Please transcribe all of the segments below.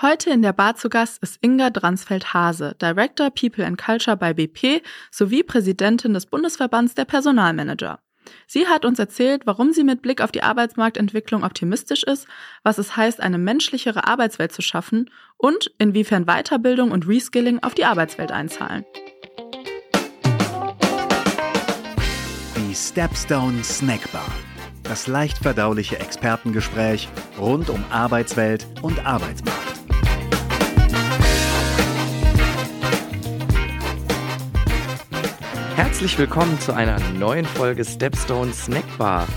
Heute in der Bar zu Gast ist Inga Dransfeld-Hase, Director People and Culture bei BP sowie Präsidentin des Bundesverbands der Personalmanager. Sie hat uns erzählt, warum sie mit Blick auf die Arbeitsmarktentwicklung optimistisch ist, was es heißt, eine menschlichere Arbeitswelt zu schaffen und inwiefern Weiterbildung und Reskilling auf die Arbeitswelt einzahlen. Die Stepstone Snackbar. Das leicht verdauliche Expertengespräch rund um Arbeitswelt und Arbeitsmarkt. Herzlich willkommen zu einer neuen Folge Stepstone Snackbar.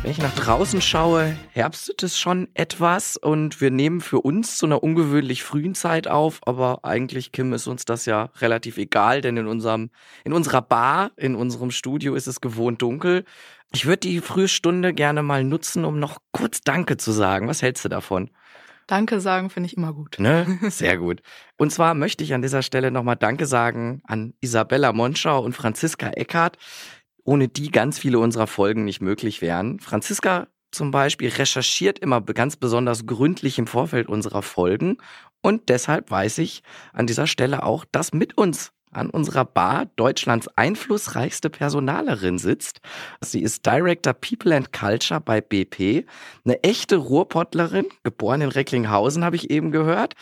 Wenn ich nach draußen schaue, herbstet es schon etwas und wir nehmen für uns zu einer ungewöhnlich frühen Zeit auf, aber eigentlich, Kim, ist uns das ja relativ egal, denn in unserem, in unserer Bar, in unserem Studio ist es gewohnt dunkel. Ich würde die frühe Stunde gerne mal nutzen, um noch kurz Danke zu sagen. Was hältst du davon? Danke sagen finde ich immer gut. Ne? Sehr gut. Und zwar möchte ich an dieser Stelle nochmal Danke sagen an Isabella Monschau und Franziska Eckhardt, ohne die ganz viele unserer Folgen nicht möglich wären. Franziska zum Beispiel recherchiert immer ganz besonders gründlich im Vorfeld unserer Folgen und deshalb weiß ich an dieser Stelle auch, dass mit uns an unserer Bar Deutschlands einflussreichste Personalerin sitzt. Sie ist Director People and Culture bei BP, eine echte Ruhrpottlerin, geboren in Recklinghausen, habe ich eben gehört.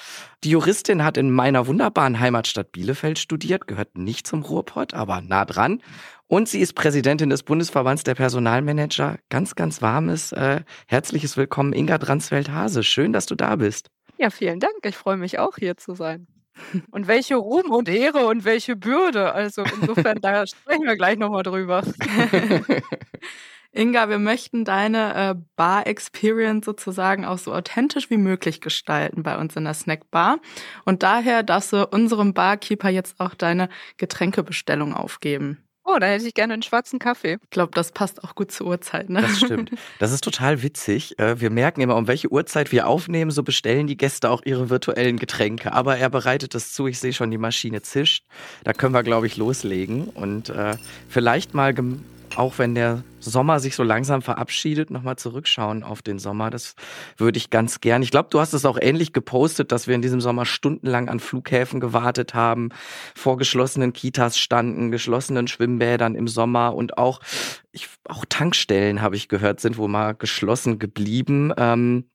Die Juristin hat in meiner wunderbaren Heimatstadt Bielefeld studiert, gehört nicht zum Ruhrpott, aber nah dran. Und sie ist Präsidentin des Bundesverbands der Personalmanager. Ganz, ganz warmes, äh, herzliches Willkommen, Inga Dransfeld-Hase. Schön, dass du da bist. Ja, vielen Dank. Ich freue mich auch hier zu sein. Und welche Ruhm und Ehre und welche Bürde. Also insofern, da sprechen wir gleich nochmal drüber. Inga, wir möchten deine äh, Bar-Experience sozusagen auch so authentisch wie möglich gestalten bei uns in der Snackbar. Und daher darfst du unserem Barkeeper jetzt auch deine Getränkebestellung aufgeben. Oh, da hätte ich gerne einen schwarzen Kaffee. Ich glaube, das passt auch gut zur Uhrzeit, ne? Das stimmt. Das ist total witzig. Äh, wir merken immer, um welche Uhrzeit wir aufnehmen, so bestellen die Gäste auch ihre virtuellen Getränke. Aber er bereitet das zu. Ich sehe schon, die Maschine zischt. Da können wir, glaube ich, loslegen und äh, vielleicht mal auch wenn der Sommer sich so langsam verabschiedet, nochmal zurückschauen auf den Sommer. Das würde ich ganz gern. Ich glaube, du hast es auch ähnlich gepostet, dass wir in diesem Sommer stundenlang an Flughäfen gewartet haben, vor geschlossenen Kitas standen, geschlossenen Schwimmbädern im Sommer und auch, ich, auch Tankstellen, habe ich gehört, sind wohl mal geschlossen geblieben. Ähm,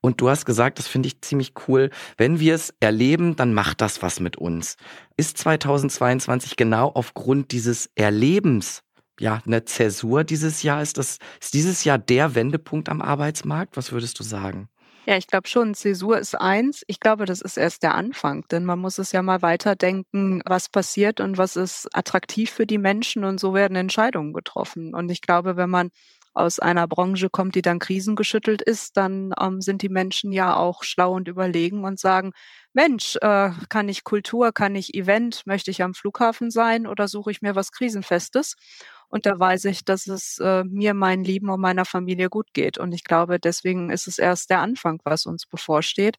und du hast gesagt, das finde ich ziemlich cool. Wenn wir es erleben, dann macht das was mit uns. Ist 2022 genau aufgrund dieses Erlebens ja, eine Zäsur dieses Jahr? Ist das, ist dieses Jahr der Wendepunkt am Arbeitsmarkt? Was würdest du sagen? Ja, ich glaube schon, Zäsur ist eins. Ich glaube, das ist erst der Anfang, denn man muss es ja mal weiterdenken, was passiert und was ist attraktiv für die Menschen und so werden Entscheidungen getroffen. Und ich glaube, wenn man aus einer Branche kommt, die dann krisengeschüttelt ist, dann ähm, sind die Menschen ja auch schlau und überlegen und sagen, Mensch, äh, kann ich Kultur, kann ich Event, möchte ich am Flughafen sein oder suche ich mir was Krisenfestes? Und da weiß ich, dass es äh, mir, meinen Lieben und meiner Familie gut geht. Und ich glaube, deswegen ist es erst der Anfang, was uns bevorsteht.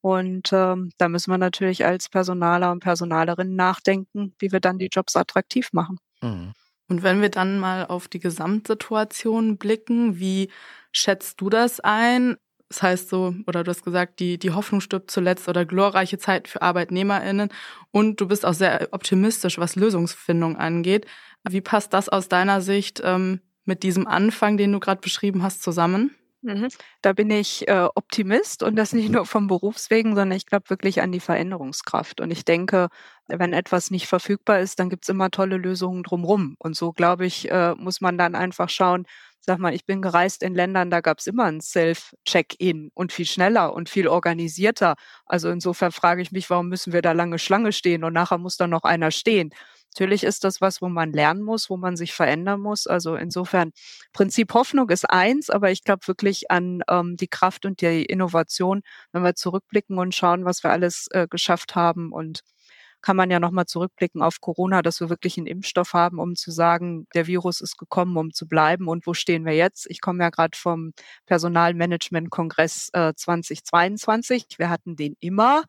Und ähm, da müssen wir natürlich als Personaler und Personalerinnen nachdenken, wie wir dann die Jobs attraktiv machen. Mhm. Und wenn wir dann mal auf die Gesamtsituation blicken, wie schätzt du das ein? Das heißt so, oder du hast gesagt, die, die Hoffnung stirbt zuletzt oder glorreiche Zeit für ArbeitnehmerInnen. Und du bist auch sehr optimistisch, was Lösungsfindung angeht. Wie passt das aus deiner Sicht ähm, mit diesem Anfang, den du gerade beschrieben hast, zusammen? Mhm. Da bin ich äh, Optimist und das nicht nur vom Berufswegen, sondern ich glaube wirklich an die Veränderungskraft. Und ich denke, wenn etwas nicht verfügbar ist, dann gibt's immer tolle Lösungen drumherum. Und so, glaube ich, äh, muss man dann einfach schauen, sag mal, ich bin gereist in Ländern, da gab's immer ein Self-Check-In und viel schneller und viel organisierter. Also insofern frage ich mich, warum müssen wir da lange Schlange stehen und nachher muss da noch einer stehen. Natürlich ist das was, wo man lernen muss, wo man sich verändern muss. Also insofern, Prinzip Hoffnung ist eins, aber ich glaube wirklich an ähm, die Kraft und die Innovation, wenn wir zurückblicken und schauen, was wir alles äh, geschafft haben und kann man ja nochmal zurückblicken auf Corona, dass wir wirklich einen Impfstoff haben, um zu sagen, der Virus ist gekommen, um zu bleiben und wo stehen wir jetzt? Ich komme ja gerade vom Personalmanagement-Kongress äh, 2022. Wir hatten den immer.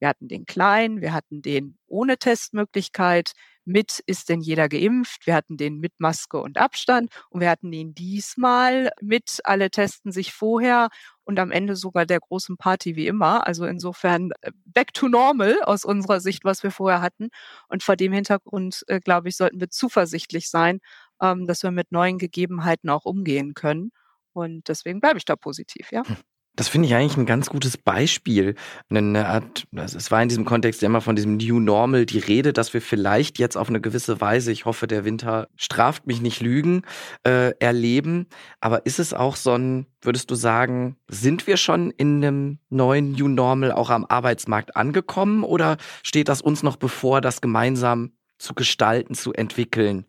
Wir hatten den kleinen, wir hatten den ohne Testmöglichkeit, mit, ist denn jeder geimpft? Wir hatten den mit Maske und Abstand und wir hatten ihn diesmal mit, alle testen sich vorher und am Ende sogar der großen Party wie immer. Also insofern äh, back to normal aus unserer Sicht, was wir vorher hatten. Und vor dem Hintergrund, äh, glaube ich, sollten wir zuversichtlich sein, ähm, dass wir mit neuen Gegebenheiten auch umgehen können. Und deswegen bleibe ich da positiv, ja. Das finde ich eigentlich ein ganz gutes Beispiel. Eine Art, es war in diesem Kontext ja immer von diesem New Normal die Rede, dass wir vielleicht jetzt auf eine gewisse Weise, ich hoffe, der Winter straft mich nicht lügen, äh, erleben. Aber ist es auch so ein, würdest du sagen, sind wir schon in einem neuen New Normal auch am Arbeitsmarkt angekommen oder steht das uns noch bevor, das gemeinsam zu gestalten, zu entwickeln?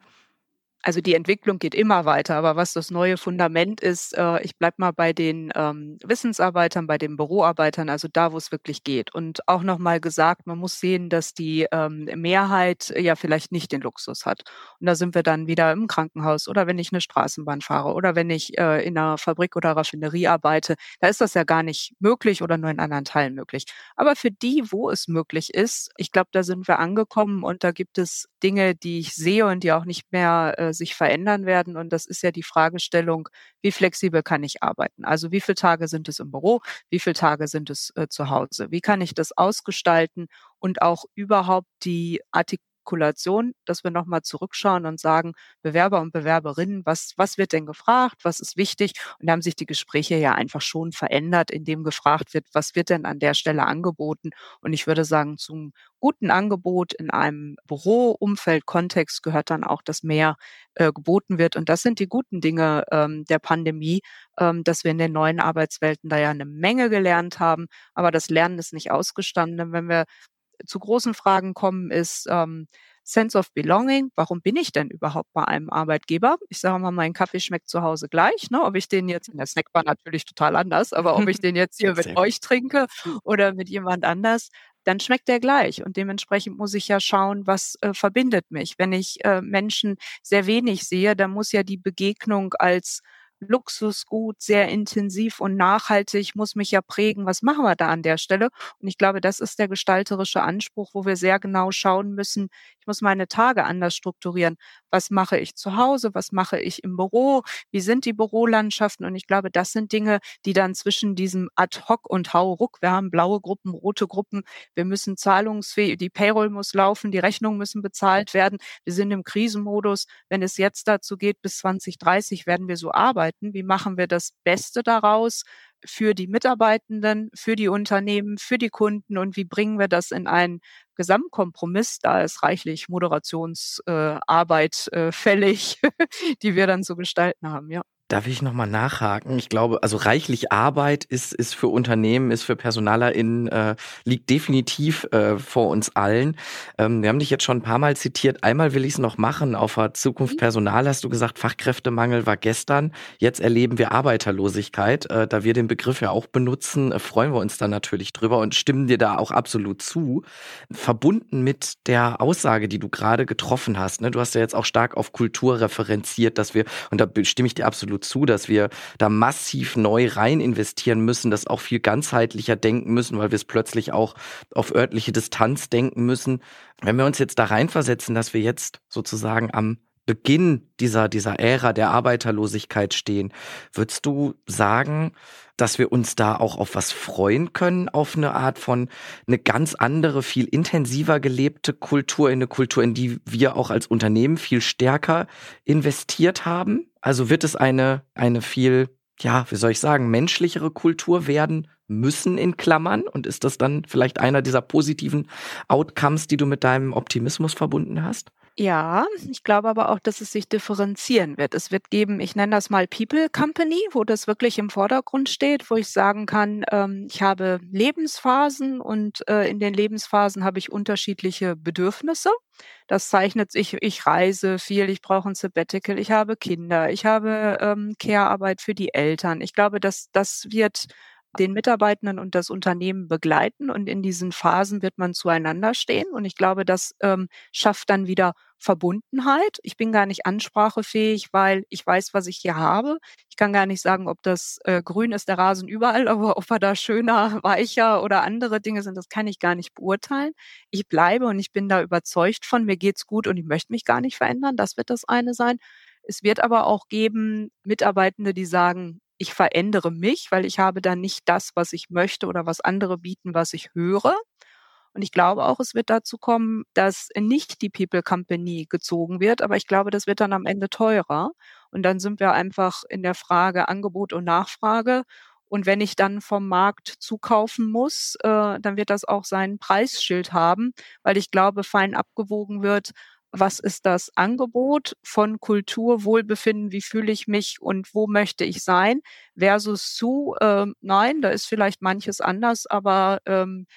Also die Entwicklung geht immer weiter, aber was das neue Fundament ist, äh, ich bleib mal bei den ähm, Wissensarbeitern, bei den Büroarbeitern, also da, wo es wirklich geht. Und auch nochmal gesagt, man muss sehen, dass die ähm, Mehrheit ja vielleicht nicht den Luxus hat. Und da sind wir dann wieder im Krankenhaus oder wenn ich eine Straßenbahn fahre oder wenn ich äh, in einer Fabrik oder Raffinerie arbeite, da ist das ja gar nicht möglich oder nur in anderen Teilen möglich. Aber für die, wo es möglich ist, ich glaube, da sind wir angekommen und da gibt es Dinge, die ich sehe und die auch nicht mehr äh, sich verändern werden. Und das ist ja die Fragestellung, wie flexibel kann ich arbeiten? Also wie viele Tage sind es im Büro? Wie viele Tage sind es äh, zu Hause? Wie kann ich das ausgestalten und auch überhaupt die Artikel Artikulation, dass wir nochmal zurückschauen und sagen, Bewerber und Bewerberinnen, was, was wird denn gefragt, was ist wichtig? Und da haben sich die Gespräche ja einfach schon verändert, indem gefragt wird, was wird denn an der Stelle angeboten? Und ich würde sagen, zum guten Angebot in einem Büroumfeld, Kontext gehört dann auch, dass mehr äh, geboten wird. Und das sind die guten Dinge ähm, der Pandemie, ähm, dass wir in den neuen Arbeitswelten da ja eine Menge gelernt haben. Aber das Lernen ist nicht ausgestanden. Wenn wir zu großen Fragen kommen, ist ähm, Sense of Belonging. Warum bin ich denn überhaupt bei einem Arbeitgeber? Ich sage mal, mein Kaffee schmeckt zu Hause gleich. Ne? Ob ich den jetzt in der Snackbar natürlich total anders, aber ob ich den jetzt hier mit euch trinke oder mit jemand anders, dann schmeckt der gleich. Und dementsprechend muss ich ja schauen, was äh, verbindet mich. Wenn ich äh, Menschen sehr wenig sehe, dann muss ja die Begegnung als Luxusgut, sehr intensiv und nachhaltig, muss mich ja prägen. Was machen wir da an der Stelle? Und ich glaube, das ist der gestalterische Anspruch, wo wir sehr genau schauen müssen, ich muss meine Tage anders strukturieren. Was mache ich zu Hause? Was mache ich im Büro? Wie sind die Bürolandschaften? Und ich glaube, das sind Dinge, die dann zwischen diesem Ad-Hoc und Hau-Ruck, wir haben blaue Gruppen, rote Gruppen, wir müssen zahlungsfähig, die Payroll muss laufen, die Rechnungen müssen bezahlt werden. Wir sind im Krisenmodus. Wenn es jetzt dazu geht, bis 2030 werden wir so arbeiten. Wie machen wir das Beste daraus? Für die Mitarbeitenden, für die Unternehmen, für die Kunden und wie bringen wir das in einen Gesamtkompromiss, da ist reichlich Moderationsarbeit äh, äh, fällig, die wir dann zu gestalten haben, ja. Darf ich nochmal nachhaken? Ich glaube, also reichlich Arbeit ist, ist für Unternehmen, ist für PersonalerInnen, äh, liegt definitiv äh, vor uns allen. Ähm, wir haben dich jetzt schon ein paar Mal zitiert. Einmal will ich es noch machen. Auf der Zukunft mhm. Personal hast du gesagt, Fachkräftemangel war gestern. Jetzt erleben wir Arbeiterlosigkeit. Äh, da wir den Begriff ja auch benutzen, äh, freuen wir uns dann natürlich drüber und stimmen dir da auch absolut zu. Verbunden mit der Aussage, die du gerade getroffen hast. Ne? Du hast ja jetzt auch stark auf Kultur referenziert, dass wir, und da stimme ich dir absolut zu, dass wir da massiv neu rein investieren müssen, das auch viel ganzheitlicher denken müssen, weil wir es plötzlich auch auf örtliche Distanz denken müssen. Wenn wir uns jetzt da reinversetzen, dass wir jetzt sozusagen am Beginn dieser, dieser Ära der Arbeiterlosigkeit stehen, würdest du sagen, dass wir uns da auch auf was freuen können, auf eine Art von eine ganz andere, viel intensiver gelebte Kultur, in eine Kultur, in die wir auch als Unternehmen viel stärker investiert haben? Also wird es eine, eine viel, ja, wie soll ich sagen, menschlichere Kultur werden müssen in Klammern? Und ist das dann vielleicht einer dieser positiven Outcomes, die du mit deinem Optimismus verbunden hast? Ja, ich glaube aber auch, dass es sich differenzieren wird. Es wird geben, ich nenne das mal People Company, wo das wirklich im Vordergrund steht, wo ich sagen kann, ähm, ich habe Lebensphasen und äh, in den Lebensphasen habe ich unterschiedliche Bedürfnisse. Das zeichnet sich, ich reise viel, ich brauche ein Sabbatical, ich habe Kinder, ich habe ähm, Care-Arbeit für die Eltern. Ich glaube, dass das wird den Mitarbeitenden und das Unternehmen begleiten und in diesen Phasen wird man zueinander stehen und ich glaube, das ähm, schafft dann wieder Verbundenheit. Ich bin gar nicht ansprachefähig, weil ich weiß, was ich hier habe. Ich kann gar nicht sagen, ob das äh, grün ist, der Rasen überall, aber ob er da schöner, weicher oder andere Dinge sind, das kann ich gar nicht beurteilen. Ich bleibe und ich bin da überzeugt von, mir geht's gut und ich möchte mich gar nicht verändern. Das wird das eine sein. Es wird aber auch geben Mitarbeitende, die sagen, ich verändere mich, weil ich habe dann nicht das, was ich möchte oder was andere bieten, was ich höre. Und ich glaube auch, es wird dazu kommen, dass nicht die People Company gezogen wird, aber ich glaube, das wird dann am Ende teurer. Und dann sind wir einfach in der Frage Angebot und Nachfrage. Und wenn ich dann vom Markt zukaufen muss, äh, dann wird das auch sein Preisschild haben, weil ich glaube, fein abgewogen wird, was ist das Angebot von Kultur, Wohlbefinden, wie fühle ich mich und wo möchte ich sein, versus zu, äh, nein, da ist vielleicht manches anders, aber ähm,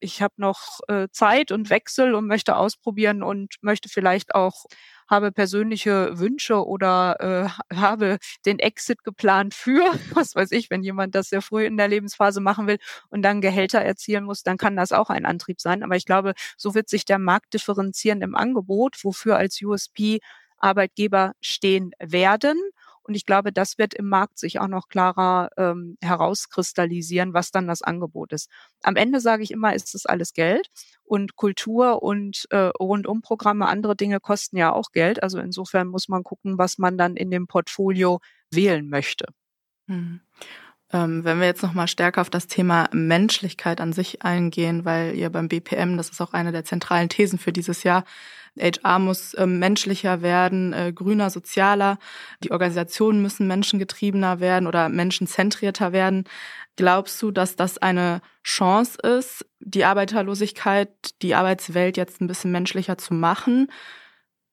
ich habe noch äh, Zeit und Wechsel und möchte ausprobieren und möchte vielleicht auch habe persönliche Wünsche oder äh, habe den Exit geplant für, was weiß ich, wenn jemand das sehr früh in der Lebensphase machen will und dann Gehälter erzielen muss, dann kann das auch ein Antrieb sein. Aber ich glaube, so wird sich der Markt differenzieren im Angebot, wofür als USP Arbeitgeber stehen werden. Und ich glaube, das wird im Markt sich auch noch klarer ähm, herauskristallisieren, was dann das Angebot ist. Am Ende sage ich immer, ist es alles Geld und Kultur und äh, Rundumprogramme, andere Dinge kosten ja auch Geld. Also insofern muss man gucken, was man dann in dem Portfolio wählen möchte. Hm. Ähm, wenn wir jetzt noch mal stärker auf das Thema Menschlichkeit an sich eingehen, weil ihr beim BPM, das ist auch eine der zentralen Thesen für dieses Jahr, HR muss äh, menschlicher werden, äh, grüner, sozialer. Die Organisationen müssen menschengetriebener werden oder menschenzentrierter werden. Glaubst du, dass das eine Chance ist, die Arbeiterlosigkeit, die Arbeitswelt jetzt ein bisschen menschlicher zu machen?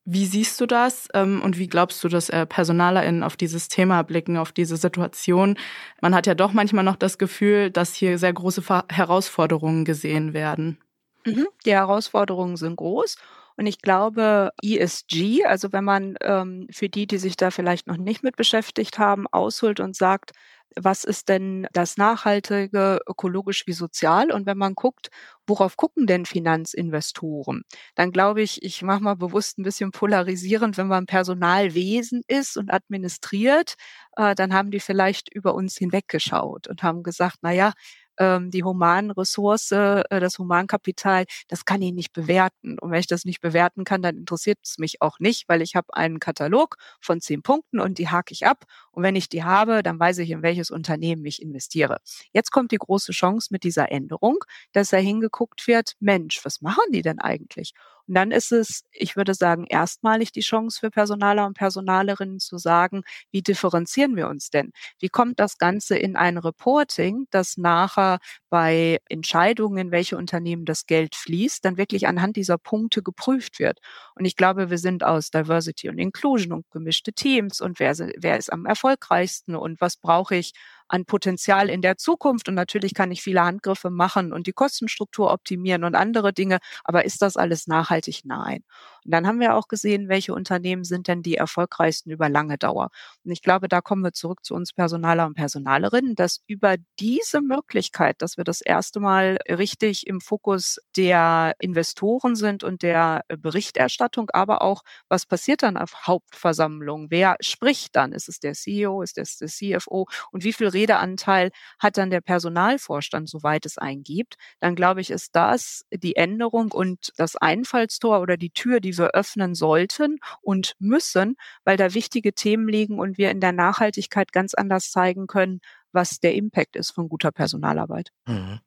Wie siehst du das ähm, und wie glaubst du, dass äh, PersonalerInnen auf dieses Thema blicken, auf diese Situation? Man hat ja doch manchmal noch das Gefühl, dass hier sehr große Herausforderungen gesehen werden. Mhm. Die Herausforderungen sind groß und ich glaube, ESG, also wenn man ähm, für die, die sich da vielleicht noch nicht mit beschäftigt haben, ausholt und sagt, was ist denn das Nachhaltige, ökologisch wie sozial? Und wenn man guckt, worauf gucken denn Finanzinvestoren? Dann glaube ich, ich mache mal bewusst ein bisschen polarisierend, wenn man Personalwesen ist und administriert, äh, dann haben die vielleicht über uns hinweggeschaut und haben gesagt, na ja, ähm, die humanen Ressource, äh, das Humankapital, das kann ich nicht bewerten. Und wenn ich das nicht bewerten kann, dann interessiert es mich auch nicht, weil ich habe einen Katalog von zehn Punkten und die hake ich ab. Und wenn ich die habe, dann weiß ich, in welches Unternehmen ich investiere. Jetzt kommt die große Chance mit dieser Änderung, dass da hingeguckt wird, Mensch, was machen die denn eigentlich? Und dann ist es, ich würde sagen, erstmalig die Chance für Personaler und Personalerinnen zu sagen, wie differenzieren wir uns denn? Wie kommt das Ganze in ein Reporting, das nachher bei Entscheidungen, in welche Unternehmen das Geld fließt, dann wirklich anhand dieser Punkte geprüft wird? Und ich glaube, wir sind aus Diversity und Inclusion und gemischte Teams und wer, wer ist am erfolgreichsten und was brauche ich an Potenzial in der Zukunft. Und natürlich kann ich viele Handgriffe machen und die Kostenstruktur optimieren und andere Dinge. Aber ist das alles nachhaltig? Nein. Und dann haben wir auch gesehen, welche Unternehmen sind denn die erfolgreichsten über lange Dauer. Und ich glaube, da kommen wir zurück zu uns Personaler und Personalerinnen, dass über diese Möglichkeit, dass wir das erste Mal richtig im Fokus der Investoren sind und der Berichterstattung, aber auch, was passiert dann auf Hauptversammlungen? Wer spricht dann? Ist es der CEO? Ist es der CFO? Und wie viel Redeanteil hat dann der Personalvorstand, soweit es einen gibt? Dann glaube ich, ist das die Änderung und das Einfallstor oder die Tür, die wir öffnen sollten und müssen, weil da wichtige Themen liegen und wir in der Nachhaltigkeit ganz anders zeigen können, was der Impact ist von guter Personalarbeit. Mhm.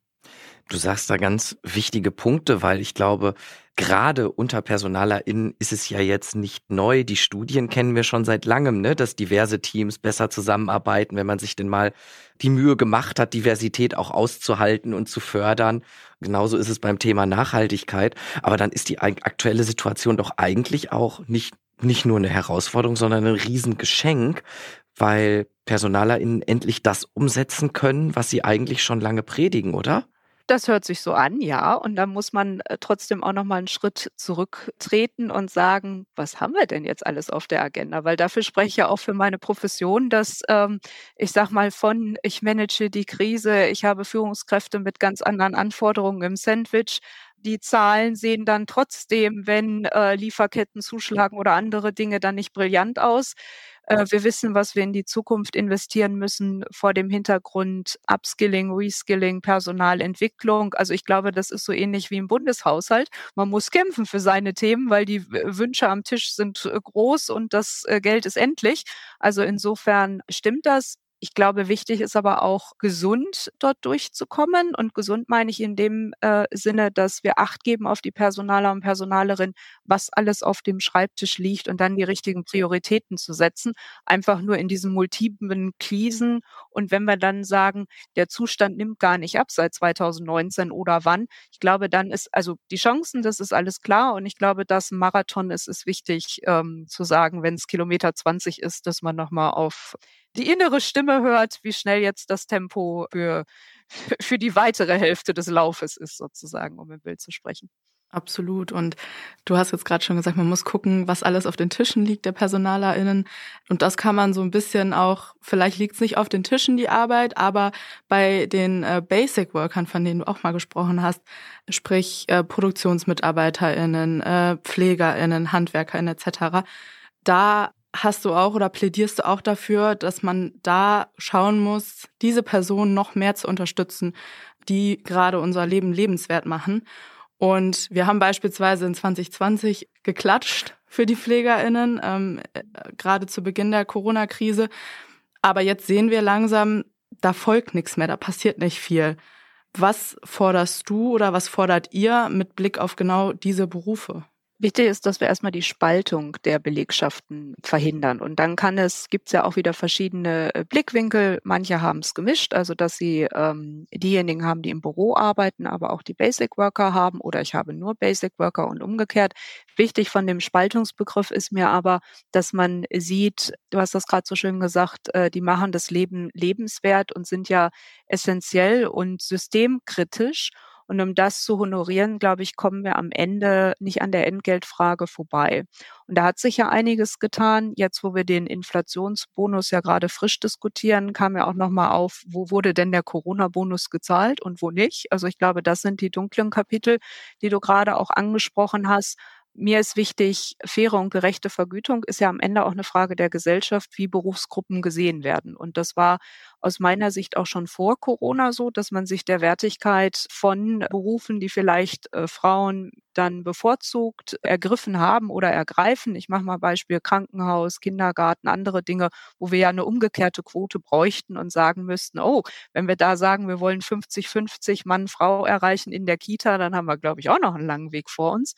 Du sagst da ganz wichtige Punkte, weil ich glaube, gerade unter PersonalerInnen ist es ja jetzt nicht neu. Die Studien kennen wir schon seit langem, ne? dass diverse Teams besser zusammenarbeiten, wenn man sich denn mal die Mühe gemacht hat, Diversität auch auszuhalten und zu fördern. Genauso ist es beim Thema Nachhaltigkeit. Aber dann ist die aktuelle Situation doch eigentlich auch nicht, nicht nur eine Herausforderung, sondern ein Riesengeschenk, weil PersonalerInnen endlich das umsetzen können, was sie eigentlich schon lange predigen, oder? Das hört sich so an, ja. Und dann muss man äh, trotzdem auch noch mal einen Schritt zurücktreten und sagen, was haben wir denn jetzt alles auf der Agenda? Weil dafür spreche ich ja auch für meine Profession, dass ähm, ich sag mal von, ich manage die Krise, ich habe Führungskräfte mit ganz anderen Anforderungen im Sandwich, die Zahlen sehen dann trotzdem, wenn äh, Lieferketten zuschlagen oder andere Dinge, dann nicht brillant aus. Äh, wir wissen, was wir in die Zukunft investieren müssen vor dem Hintergrund Upskilling, Reskilling, Personalentwicklung. Also ich glaube, das ist so ähnlich wie im Bundeshaushalt. Man muss kämpfen für seine Themen, weil die Wünsche am Tisch sind äh, groß und das äh, Geld ist endlich. Also insofern stimmt das. Ich glaube, wichtig ist aber auch gesund dort durchzukommen. Und gesund meine ich in dem äh, Sinne, dass wir Acht geben auf die Personaler und Personalerin, was alles auf dem Schreibtisch liegt und dann die richtigen Prioritäten zu setzen. Einfach nur in diesen multiplen Krisen. Und wenn wir dann sagen, der Zustand nimmt gar nicht ab seit 2019 oder wann, ich glaube, dann ist also die Chancen, das ist alles klar. Und ich glaube, dass Marathon ist, ist wichtig ähm, zu sagen, wenn es Kilometer 20 ist, dass man nochmal auf die innere Stimme hört, wie schnell jetzt das Tempo für, für die weitere Hälfte des Laufes ist, sozusagen, um im Bild zu sprechen. Absolut. Und du hast jetzt gerade schon gesagt, man muss gucken, was alles auf den Tischen liegt der PersonalerInnen. Und das kann man so ein bisschen auch, vielleicht liegt es nicht auf den Tischen die Arbeit, aber bei den äh, Basic Workern, von denen du auch mal gesprochen hast, sprich äh, ProduktionsmitarbeiterInnen, äh, PflegerInnen, HandwerkerInnen etc., da hast du auch oder plädierst du auch dafür, dass man da schauen muss, diese Personen noch mehr zu unterstützen, die gerade unser Leben lebenswert machen. Und wir haben beispielsweise in 2020 geklatscht für die PflegerInnen, ähm, äh, gerade zu Beginn der Corona-Krise. Aber jetzt sehen wir langsam, da folgt nichts mehr, da passiert nicht viel. Was forderst du oder was fordert ihr mit Blick auf genau diese Berufe? Wichtig ist, dass wir erstmal die Spaltung der Belegschaften verhindern. Und dann kann es, gibt es ja auch wieder verschiedene äh, Blickwinkel. Manche haben es gemischt, also dass sie ähm, diejenigen haben, die im Büro arbeiten, aber auch die Basic Worker haben oder ich habe nur Basic Worker und umgekehrt. Wichtig von dem Spaltungsbegriff ist mir aber, dass man sieht, du hast das gerade so schön gesagt, äh, die machen das Leben lebenswert und sind ja essentiell und systemkritisch. Und um das zu honorieren, glaube ich, kommen wir am Ende nicht an der Entgeltfrage vorbei. Und da hat sich ja einiges getan. Jetzt, wo wir den Inflationsbonus ja gerade frisch diskutieren, kam ja auch nochmal auf, wo wurde denn der Corona-Bonus gezahlt und wo nicht. Also ich glaube, das sind die dunklen Kapitel, die du gerade auch angesprochen hast. Mir ist wichtig, faire und gerechte Vergütung ist ja am Ende auch eine Frage der Gesellschaft, wie Berufsgruppen gesehen werden. Und das war aus meiner Sicht auch schon vor Corona so, dass man sich der Wertigkeit von Berufen, die vielleicht äh, Frauen dann bevorzugt ergriffen haben oder ergreifen. Ich mache mal Beispiel Krankenhaus, Kindergarten, andere Dinge, wo wir ja eine umgekehrte Quote bräuchten und sagen müssten, oh, wenn wir da sagen, wir wollen 50-50 Mann, Frau erreichen in der Kita, dann haben wir, glaube ich, auch noch einen langen Weg vor uns.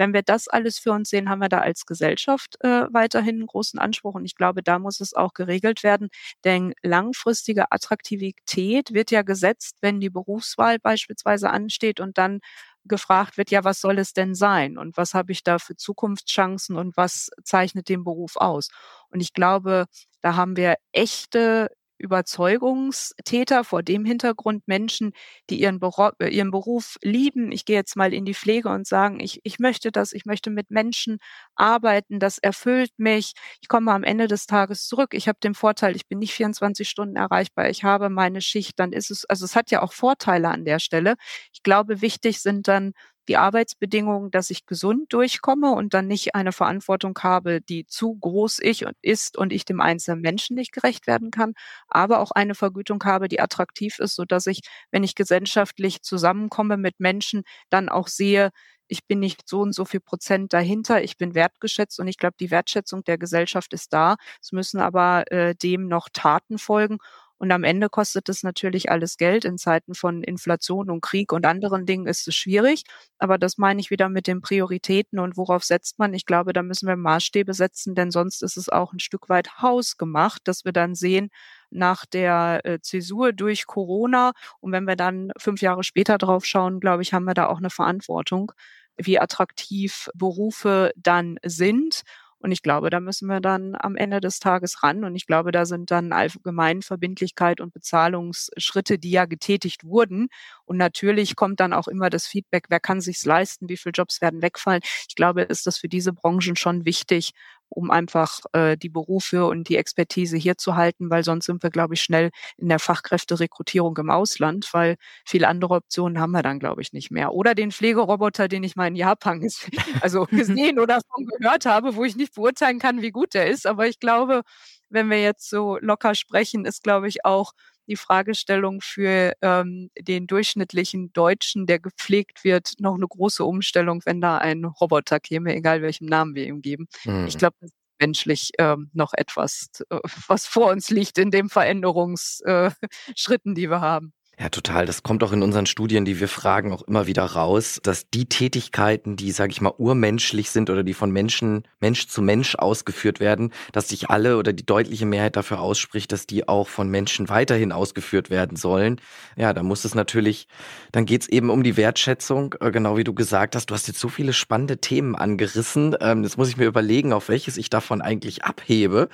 Wenn wir das alles für uns sehen, haben wir da als Gesellschaft äh, weiterhin einen großen Anspruch. Und ich glaube, da muss es auch geregelt werden. Denn langfristige Attraktivität wird ja gesetzt, wenn die Berufswahl beispielsweise ansteht und dann gefragt wird, ja, was soll es denn sein? Und was habe ich da für Zukunftschancen und was zeichnet den Beruf aus? Und ich glaube, da haben wir echte Überzeugungstäter, vor dem Hintergrund Menschen, die ihren, Beruf, äh, ihren Beruf lieben. Ich gehe jetzt mal in die Pflege und sagen, ich, ich möchte das, ich möchte mit Menschen arbeiten, das erfüllt mich. Ich komme am Ende des Tages zurück. Ich habe den Vorteil, ich bin nicht 24 Stunden erreichbar, ich habe meine Schicht, dann ist es, also es hat ja auch Vorteile an der Stelle. Ich glaube, wichtig sind dann die Arbeitsbedingungen, dass ich gesund durchkomme und dann nicht eine Verantwortung habe, die zu groß ich und ist und ich dem einzelnen Menschen nicht gerecht werden kann, aber auch eine Vergütung habe, die attraktiv ist, so dass ich, wenn ich gesellschaftlich zusammenkomme mit Menschen, dann auch sehe, ich bin nicht so und so viel Prozent dahinter, ich bin wertgeschätzt und ich glaube, die Wertschätzung der Gesellschaft ist da. Es müssen aber äh, dem noch Taten folgen. Und am Ende kostet es natürlich alles Geld. In Zeiten von Inflation und Krieg und anderen Dingen ist es schwierig. Aber das meine ich wieder mit den Prioritäten und worauf setzt man. Ich glaube, da müssen wir Maßstäbe setzen, denn sonst ist es auch ein Stück weit hausgemacht, dass wir dann sehen, nach der äh, Zäsur durch Corona. Und wenn wir dann fünf Jahre später drauf schauen, glaube ich, haben wir da auch eine Verantwortung, wie attraktiv Berufe dann sind und ich glaube, da müssen wir dann am Ende des Tages ran. Und ich glaube, da sind dann Allgemeinverbindlichkeit und Bezahlungsschritte, die ja getätigt wurden. Und natürlich kommt dann auch immer das Feedback, wer kann sich's leisten, wie viele Jobs werden wegfallen. Ich glaube, ist das für diese Branchen schon wichtig, um einfach äh, die Berufe und die Expertise hier zu halten, weil sonst sind wir, glaube ich, schnell in der Fachkräfterekrutierung im Ausland, weil viele andere Optionen haben wir dann, glaube ich, nicht mehr. Oder den Pflegeroboter, den ich mal in Japan also gesehen oder von gehört habe, wo ich nicht beurteilen kann, wie gut der ist. Aber ich glaube, wenn wir jetzt so locker sprechen, ist, glaube ich, auch die Fragestellung für ähm, den durchschnittlichen Deutschen, der gepflegt wird, noch eine große Umstellung, wenn da ein Roboter käme, egal welchem Namen wir ihm geben. Mhm. Ich glaube, das ist menschlich ähm, noch etwas, äh, was vor uns liegt in den Veränderungsschritten, äh, die wir haben. Ja, total. Das kommt auch in unseren Studien, die wir fragen, auch immer wieder raus, dass die Tätigkeiten, die, sage ich mal, urmenschlich sind oder die von Menschen, Mensch zu Mensch ausgeführt werden, dass sich alle oder die deutliche Mehrheit dafür ausspricht, dass die auch von Menschen weiterhin ausgeführt werden sollen. Ja, da muss es natürlich, dann geht's eben um die Wertschätzung, äh, genau wie du gesagt hast. Du hast jetzt so viele spannende Themen angerissen. Ähm, jetzt muss ich mir überlegen, auf welches ich davon eigentlich abhebe.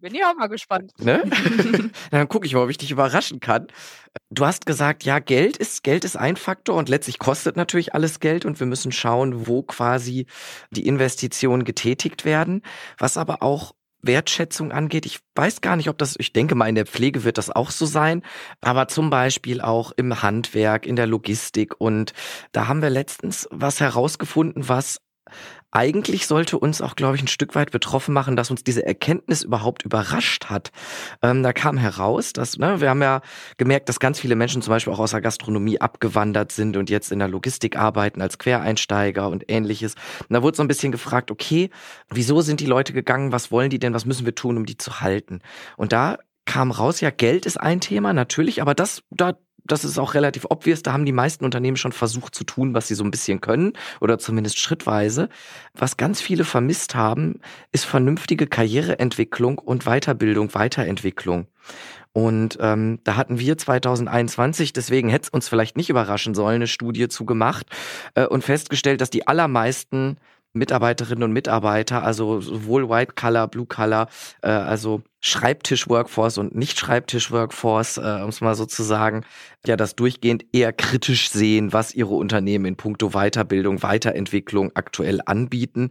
Bin ich auch mal gespannt. Ne? Dann gucke ich mal, ob ich dich überraschen kann. Du hast gesagt, ja, Geld ist, Geld ist ein Faktor und letztlich kostet natürlich alles Geld und wir müssen schauen, wo quasi die Investitionen getätigt werden. Was aber auch Wertschätzung angeht. Ich weiß gar nicht, ob das, ich denke mal, in der Pflege wird das auch so sein, aber zum Beispiel auch im Handwerk, in der Logistik. Und da haben wir letztens was herausgefunden, was eigentlich sollte uns auch, glaube ich, ein Stück weit betroffen machen, dass uns diese Erkenntnis überhaupt überrascht hat. Ähm, da kam heraus, dass, ne, wir haben ja gemerkt, dass ganz viele Menschen zum Beispiel auch aus der Gastronomie abgewandert sind und jetzt in der Logistik arbeiten als Quereinsteiger und ähnliches. Und da wurde so ein bisschen gefragt, okay, wieso sind die Leute gegangen? Was wollen die denn? Was müssen wir tun, um die zu halten? Und da kam raus, ja, Geld ist ein Thema, natürlich, aber das, da, das ist auch relativ obvious, da haben die meisten Unternehmen schon versucht zu tun, was sie so ein bisschen können oder zumindest schrittweise. Was ganz viele vermisst haben, ist vernünftige Karriereentwicklung und Weiterbildung, Weiterentwicklung. Und ähm, da hatten wir 2021, deswegen hätte es uns vielleicht nicht überraschen sollen, eine Studie zugemacht äh, und festgestellt, dass die allermeisten Mitarbeiterinnen und Mitarbeiter, also sowohl White Color, Blue Color, äh, also Schreibtisch-Workforce und Nicht-Schreibtisch-Workforce, äh, um es mal so zu sagen, ja, das durchgehend eher kritisch sehen, was ihre Unternehmen in puncto Weiterbildung, Weiterentwicklung aktuell anbieten.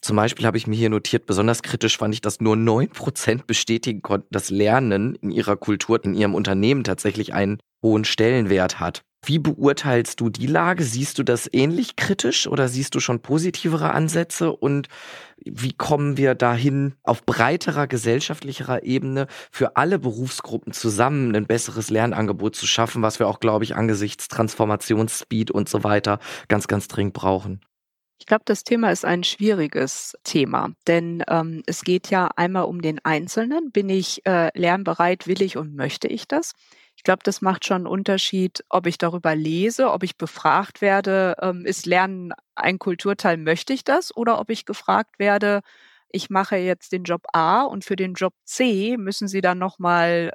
Zum Beispiel habe ich mir hier notiert, besonders kritisch fand ich, dass nur neun Prozent bestätigen konnten, dass Lernen in ihrer Kultur, in ihrem Unternehmen tatsächlich einen hohen Stellenwert hat. Wie beurteilst du die Lage? Siehst du das ähnlich kritisch oder siehst du schon positivere Ansätze? Und wie kommen wir dahin, auf breiterer gesellschaftlicherer Ebene für alle Berufsgruppen zusammen ein besseres Lernangebot zu schaffen, was wir auch, glaube ich, angesichts Transformationsspeed und so weiter ganz, ganz dringend brauchen? Ich glaube, das Thema ist ein schwieriges Thema, denn ähm, es geht ja einmal um den Einzelnen. Bin ich äh, lernbereit, will ich und möchte ich das? Ich glaube, das macht schon einen Unterschied, ob ich darüber lese, ob ich befragt werde, ähm, ist Lernen ein Kulturteil, möchte ich das? Oder ob ich gefragt werde, ich mache jetzt den Job A und für den Job C müssen Sie dann nochmal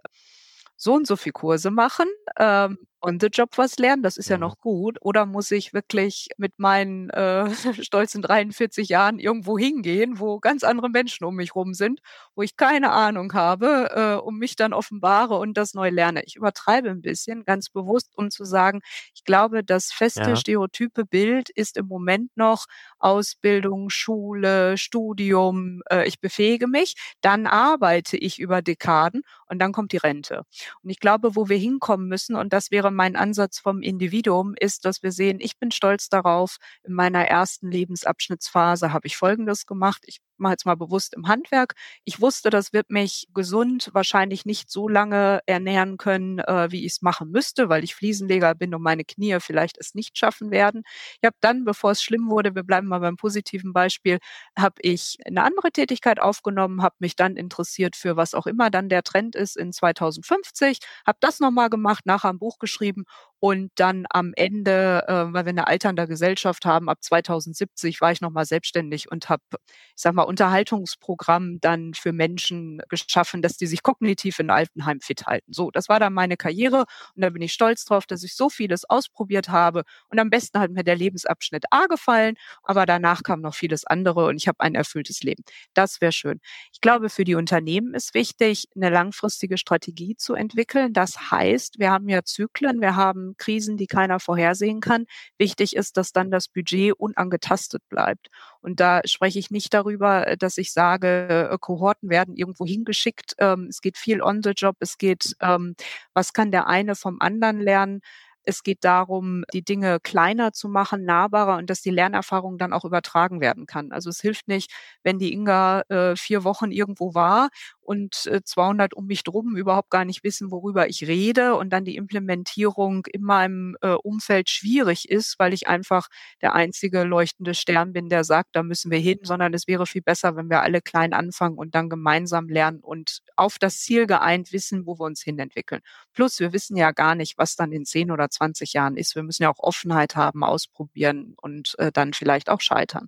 so und so viel Kurse machen. Ähm, on the job was lernen, das ist ja noch gut. Oder muss ich wirklich mit meinen äh, stolzen 43 Jahren irgendwo hingehen, wo ganz andere Menschen um mich rum sind, wo ich keine Ahnung habe, äh, um mich dann offenbare und das neu lerne. Ich übertreibe ein bisschen, ganz bewusst, um zu sagen, ich glaube, das feste ja. stereotype Bild ist im Moment noch Ausbildung, Schule, Studium, äh, ich befähige mich, dann arbeite ich über Dekaden und dann kommt die Rente. Und ich glaube, wo wir hinkommen müssen, und das wäre mein Ansatz vom Individuum ist, dass wir sehen, ich bin stolz darauf, in meiner ersten Lebensabschnittsphase habe ich Folgendes gemacht. Ich mache jetzt mal bewusst im Handwerk. Ich wusste, das wird mich gesund wahrscheinlich nicht so lange ernähren können, äh, wie ich es machen müsste, weil ich Fliesenleger bin und meine Knie vielleicht es nicht schaffen werden. Ich habe dann, bevor es schlimm wurde, wir bleiben mal beim positiven Beispiel, habe ich eine andere Tätigkeit aufgenommen, habe mich dann interessiert für was auch immer dann der Trend ist in 2050, habe das nochmal gemacht, nachher ein Buch geschrieben geschrieben und dann am Ende, äh, weil wir eine alternde Gesellschaft haben, ab 2070 war ich nochmal selbstständig und habe, ich sag mal, Unterhaltungsprogramm dann für Menschen geschaffen, dass die sich kognitiv in Altenheim fit halten. So, das war dann meine Karriere und da bin ich stolz drauf, dass ich so vieles ausprobiert habe und am besten hat mir der Lebensabschnitt A gefallen, aber danach kam noch vieles andere und ich habe ein erfülltes Leben. Das wäre schön. Ich glaube, für die Unternehmen ist wichtig, eine langfristige Strategie zu entwickeln. Das heißt, wir haben ja Zyklen, wir haben Krisen, die keiner vorhersehen kann. Wichtig ist, dass dann das Budget unangetastet bleibt. Und da spreche ich nicht darüber, äh, dass ich sage, äh, Kohorten werden irgendwo hingeschickt. Ähm, es geht viel on the job. Es geht, ähm, was kann der eine vom anderen lernen? Es geht darum, die Dinge kleiner zu machen, nahbarer und dass die Lernerfahrung dann auch übertragen werden kann. Also es hilft nicht, wenn die Inga äh, vier Wochen irgendwo war und äh, 200 um mich drum überhaupt gar nicht wissen, worüber ich rede und dann die Implementierung in meinem äh, Umfeld schwierig ist, weil ich einfach der einzige leuchtende Stern bin, der sagt, da müssen wir hin, sondern es wäre viel besser, wenn wir alle klein anfangen und dann gemeinsam lernen und auf das Ziel geeint wissen, wo wir uns hinentwickeln. Plus, wir wissen ja gar nicht, was dann in 10 oder 20 Jahren ist. Wir müssen ja auch Offenheit haben, ausprobieren und äh, dann vielleicht auch scheitern.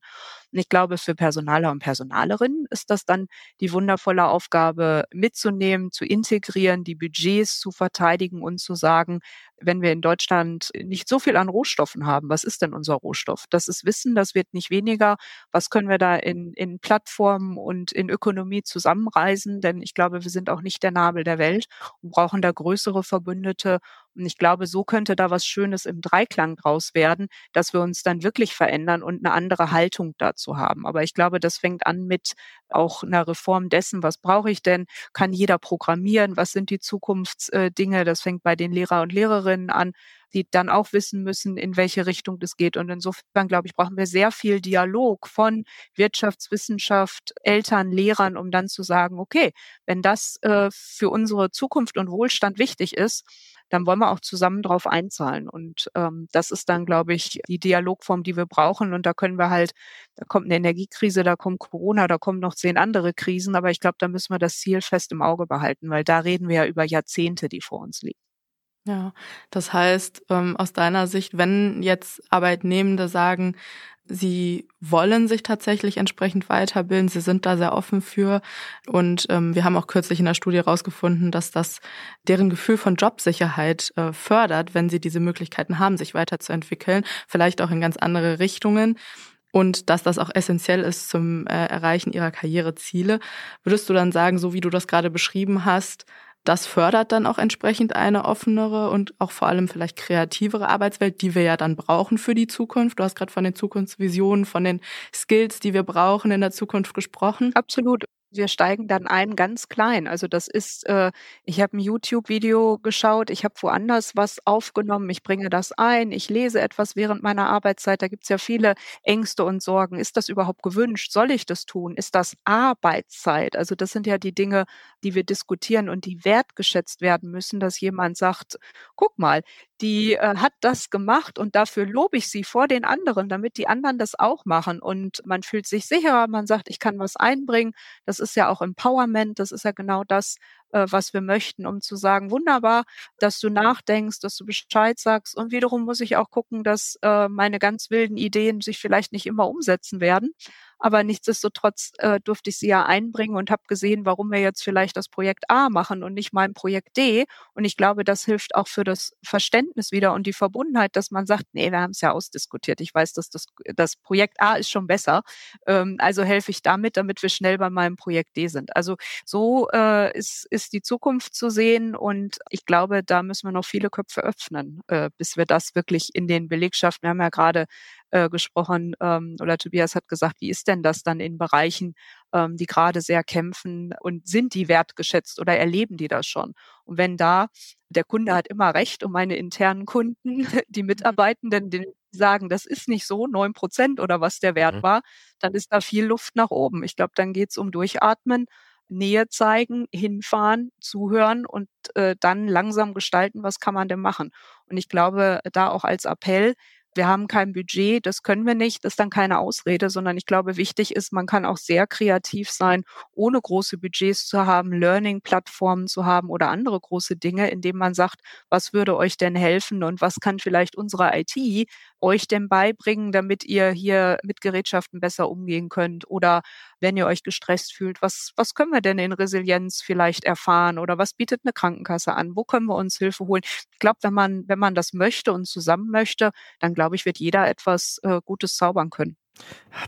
Und ich glaube, für Personaler und Personalerinnen ist das dann die wundervolle Aufgabe, mitzunehmen, zu integrieren, die Budgets zu verteidigen und zu sagen, wenn wir in Deutschland nicht so viel an Rohstoffen haben, was ist denn unser Rohstoff? Das ist Wissen, das wird nicht weniger. Was können wir da in, in Plattformen und in Ökonomie zusammenreisen? Denn ich glaube, wir sind auch nicht der Nabel der Welt und brauchen da größere Verbündete. Und ich glaube, so könnte da was Schönes im Dreiklang draus werden, dass wir uns dann wirklich verändern und eine andere Haltung dazu haben. Aber ich glaube, das fängt an mit auch einer Reform dessen, was brauche ich denn? Kann jeder programmieren? Was sind die Zukunftsdinge? Das fängt bei den Lehrer und Lehrerinnen an, die dann auch wissen müssen, in welche Richtung das geht. Und insofern, glaube ich, brauchen wir sehr viel Dialog von Wirtschaftswissenschaft, Eltern, Lehrern, um dann zu sagen, okay, wenn das äh, für unsere Zukunft und Wohlstand wichtig ist, dann wollen wir auch zusammen drauf einzahlen. Und ähm, das ist dann, glaube ich, die Dialogform, die wir brauchen. Und da können wir halt, da kommt eine Energiekrise, da kommt Corona, da kommen noch zehn andere Krisen. Aber ich glaube, da müssen wir das Ziel fest im Auge behalten, weil da reden wir ja über Jahrzehnte, die vor uns liegen. Ja, das heißt, ähm, aus deiner Sicht, wenn jetzt Arbeitnehmende sagen, sie wollen sich tatsächlich entsprechend weiterbilden, sie sind da sehr offen für und ähm, wir haben auch kürzlich in der Studie herausgefunden, dass das deren Gefühl von Jobsicherheit äh, fördert, wenn sie diese Möglichkeiten haben, sich weiterzuentwickeln, vielleicht auch in ganz andere Richtungen und dass das auch essentiell ist zum äh, Erreichen ihrer Karriereziele. Würdest du dann sagen, so wie du das gerade beschrieben hast, das fördert dann auch entsprechend eine offenere und auch vor allem vielleicht kreativere Arbeitswelt, die wir ja dann brauchen für die Zukunft. Du hast gerade von den Zukunftsvisionen, von den Skills, die wir brauchen in der Zukunft gesprochen. Absolut wir steigen dann ein ganz klein. Also das ist, äh, ich habe ein YouTube-Video geschaut, ich habe woanders was aufgenommen, ich bringe das ein, ich lese etwas während meiner Arbeitszeit. Da gibt es ja viele Ängste und Sorgen. Ist das überhaupt gewünscht? Soll ich das tun? Ist das Arbeitszeit? Also das sind ja die Dinge, die wir diskutieren und die wertgeschätzt werden müssen, dass jemand sagt, guck mal, die äh, hat das gemacht und dafür lobe ich sie vor den anderen, damit die anderen das auch machen. Und man fühlt sich sicherer, man sagt, ich kann was einbringen. Das ist ja auch Empowerment, das ist ja genau das, äh, was wir möchten, um zu sagen, wunderbar, dass du nachdenkst, dass du Bescheid sagst. Und wiederum muss ich auch gucken, dass äh, meine ganz wilden Ideen sich vielleicht nicht immer umsetzen werden. Aber nichtsdestotrotz äh, durfte ich sie ja einbringen und habe gesehen, warum wir jetzt vielleicht das Projekt A machen und nicht mein Projekt D. Und ich glaube, das hilft auch für das Verständnis wieder und die Verbundenheit, dass man sagt, nee, wir haben es ja ausdiskutiert. Ich weiß, dass das, das Projekt A ist schon besser. Ähm, also helfe ich damit, damit wir schnell bei meinem Projekt D sind. Also so äh, ist, ist die Zukunft zu sehen und ich glaube, da müssen wir noch viele Köpfe öffnen, äh, bis wir das wirklich in den Belegschaften, wir haben ja gerade äh, gesprochen ähm, oder Tobias hat gesagt, wie ist denn das dann in Bereichen, ähm, die gerade sehr kämpfen und sind die wertgeschätzt oder erleben die das schon? Und wenn da der Kunde hat immer recht und meine internen Kunden, die mhm. Mitarbeitenden, die sagen, das ist nicht so, neun Prozent oder was der Wert mhm. war, dann ist da viel Luft nach oben. Ich glaube, dann geht es um Durchatmen, Nähe zeigen, hinfahren, zuhören und äh, dann langsam gestalten, was kann man denn machen. Und ich glaube, da auch als Appell, wir haben kein Budget, das können wir nicht, das ist dann keine Ausrede, sondern ich glaube, wichtig ist, man kann auch sehr kreativ sein, ohne große Budgets zu haben, Learning-Plattformen zu haben oder andere große Dinge, indem man sagt, was würde euch denn helfen und was kann vielleicht unsere IT euch denn beibringen, damit ihr hier mit Gerätschaften besser umgehen könnt? Oder wenn ihr euch gestresst fühlt, was, was können wir denn in Resilienz vielleicht erfahren? Oder was bietet eine Krankenkasse an? Wo können wir uns Hilfe holen? Ich glaube, wenn man, wenn man das möchte und zusammen möchte, dann glaube ich, wird jeder etwas äh, Gutes zaubern können.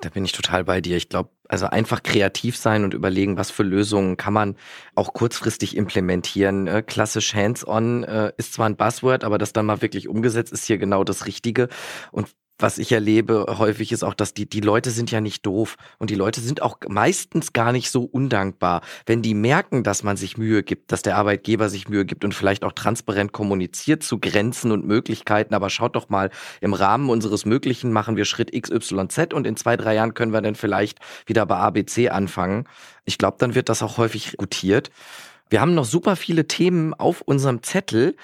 Da bin ich total bei dir. Ich glaube, also einfach kreativ sein und überlegen, was für Lösungen kann man auch kurzfristig implementieren. Äh, klassisch hands-on äh, ist zwar ein Buzzword, aber das dann mal wirklich umgesetzt ist hier genau das Richtige. Und was ich erlebe häufig ist auch, dass die, die Leute sind ja nicht doof und die Leute sind auch meistens gar nicht so undankbar. Wenn die merken, dass man sich Mühe gibt, dass der Arbeitgeber sich Mühe gibt und vielleicht auch transparent kommuniziert zu Grenzen und Möglichkeiten, aber schaut doch mal, im Rahmen unseres Möglichen machen wir Schritt XYZ und in zwei, drei Jahren können wir dann vielleicht wieder bei ABC anfangen. Ich glaube, dann wird das auch häufig gutiert. Wir haben noch super viele Themen auf unserem Zettel,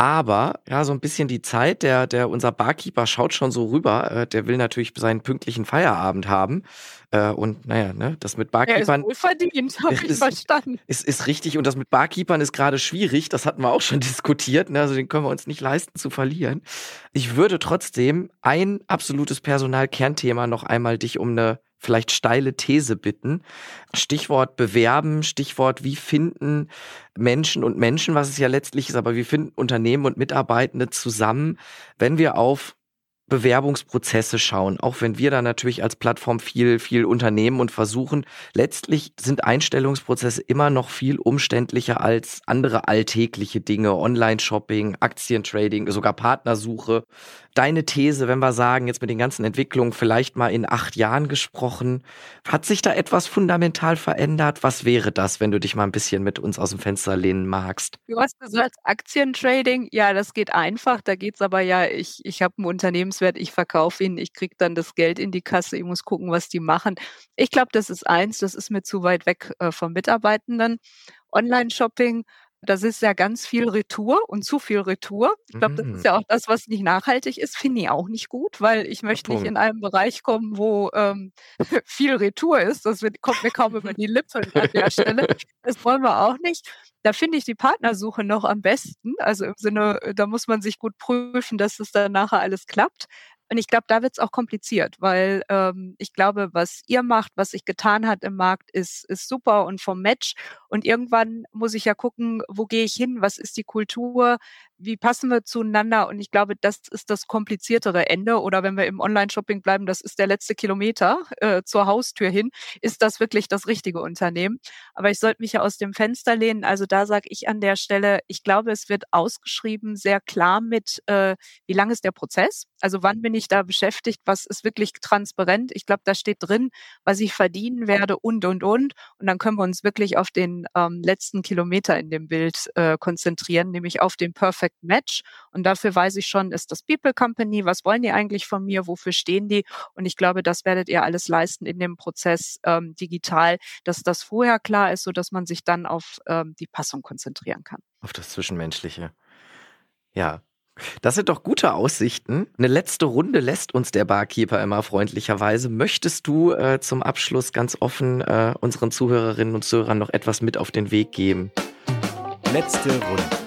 aber ja, so ein bisschen die Zeit, der, der unser Barkeeper schaut schon so rüber, äh, der will natürlich seinen pünktlichen Feierabend haben. Äh, und naja, ne, das mit Barkeepern. Ja, ist wohlverdient, habe ich verstanden. Ist, ist richtig. Und das mit Barkeepern ist gerade schwierig. Das hatten wir auch schon diskutiert. Ne? Also den können wir uns nicht leisten zu verlieren. Ich würde trotzdem ein absolutes Personalkernthema noch einmal dich um eine vielleicht steile These bitten. Stichwort bewerben, Stichwort wie finden Menschen und Menschen, was es ja letztlich ist, aber wie finden Unternehmen und Mitarbeitende zusammen, wenn wir auf Bewerbungsprozesse schauen, auch wenn wir da natürlich als Plattform viel, viel unternehmen und versuchen, letztlich sind Einstellungsprozesse immer noch viel umständlicher als andere alltägliche Dinge, Online-Shopping, Aktientrading, sogar Partnersuche. Deine These, wenn wir sagen, jetzt mit den ganzen Entwicklungen vielleicht mal in acht Jahren gesprochen, hat sich da etwas fundamental verändert? Was wäre das, wenn du dich mal ein bisschen mit uns aus dem Fenster lehnen magst? Du hast gesagt, Aktientrading, ja, das geht einfach. Da geht es aber ja, ich, ich habe ein Unternehmenswert, ich verkaufe ihn, ich kriege dann das Geld in die Kasse, ich muss gucken, was die machen. Ich glaube, das ist eins, das ist mir zu weit weg äh, vom Mitarbeitenden. Online-Shopping das ist ja ganz viel Retour und zu viel Retour. Ich glaube, das ist mhm. ja auch das, was nicht nachhaltig ist, finde ich auch nicht gut, weil ich möchte nicht in einen Bereich kommen, wo ähm, viel Retour ist. Das wird, kommt mir kaum über die Lippe an der Stelle. Das wollen wir auch nicht. Da finde ich die Partnersuche noch am besten. Also im Sinne, da muss man sich gut prüfen, dass es dann nachher alles klappt. Und ich glaube, da wird es auch kompliziert, weil ähm, ich glaube, was ihr macht, was sich getan hat im Markt, ist, ist super und vom Match. Und irgendwann muss ich ja gucken, wo gehe ich hin, was ist die Kultur, wie passen wir zueinander? Und ich glaube, das ist das kompliziertere Ende. Oder wenn wir im Online-Shopping bleiben, das ist der letzte Kilometer äh, zur Haustür hin. Ist das wirklich das richtige Unternehmen? Aber ich sollte mich ja aus dem Fenster lehnen. Also da sage ich an der Stelle, ich glaube, es wird ausgeschrieben sehr klar mit, äh, wie lang ist der Prozess? Also wann bin ich da beschäftigt? Was ist wirklich transparent? Ich glaube, da steht drin, was ich verdienen werde und, und, und. Und dann können wir uns wirklich auf den ähm, letzten Kilometer in dem Bild äh, konzentrieren, nämlich auf den Perfect Perfect Match. Und dafür weiß ich schon, ist das People Company, was wollen die eigentlich von mir, wofür stehen die? Und ich glaube, das werdet ihr alles leisten in dem Prozess ähm, digital, dass das vorher klar ist, so dass man sich dann auf ähm, die Passung konzentrieren kann. Auf das Zwischenmenschliche. Ja, das sind doch gute Aussichten. Eine letzte Runde lässt uns der Barkeeper immer freundlicherweise. Möchtest du äh, zum Abschluss ganz offen äh, unseren Zuhörerinnen und Zuhörern noch etwas mit auf den Weg geben? Letzte Runde.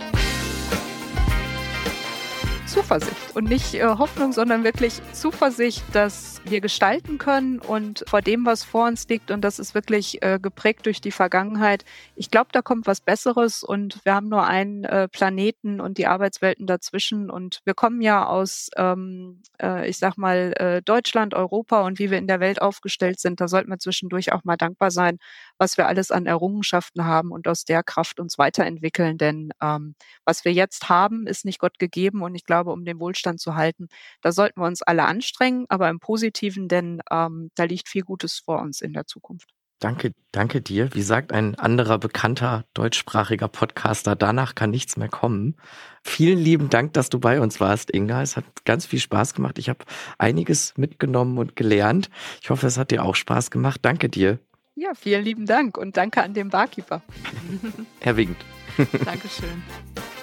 Zuversicht und nicht äh, Hoffnung, sondern wirklich Zuversicht, dass wir gestalten können und vor dem, was vor uns liegt, und das ist wirklich äh, geprägt durch die Vergangenheit. Ich glaube, da kommt was Besseres und wir haben nur einen äh, Planeten und die Arbeitswelten dazwischen und wir kommen ja aus, ähm, äh, ich sag mal, äh, Deutschland, Europa und wie wir in der Welt aufgestellt sind. Da sollten wir zwischendurch auch mal dankbar sein, was wir alles an Errungenschaften haben und aus der Kraft uns weiterentwickeln. Denn ähm, was wir jetzt haben, ist nicht Gott gegeben und ich glaube, um den Wohlstand zu halten, da sollten wir uns alle anstrengen, aber im Positiven, denn ähm, da liegt viel Gutes vor uns in der Zukunft. Danke, danke dir. Wie sagt ein anderer bekannter deutschsprachiger Podcaster, danach kann nichts mehr kommen. Vielen lieben Dank, dass du bei uns warst, Inga. Es hat ganz viel Spaß gemacht. Ich habe einiges mitgenommen und gelernt. Ich hoffe, es hat dir auch Spaß gemacht. Danke dir. Ja, vielen lieben Dank und danke an den Barkeeper. er winkt. Dankeschön.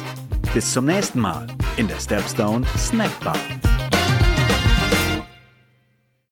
Bis zum nächsten Mal in der Stepstone Snack Bar.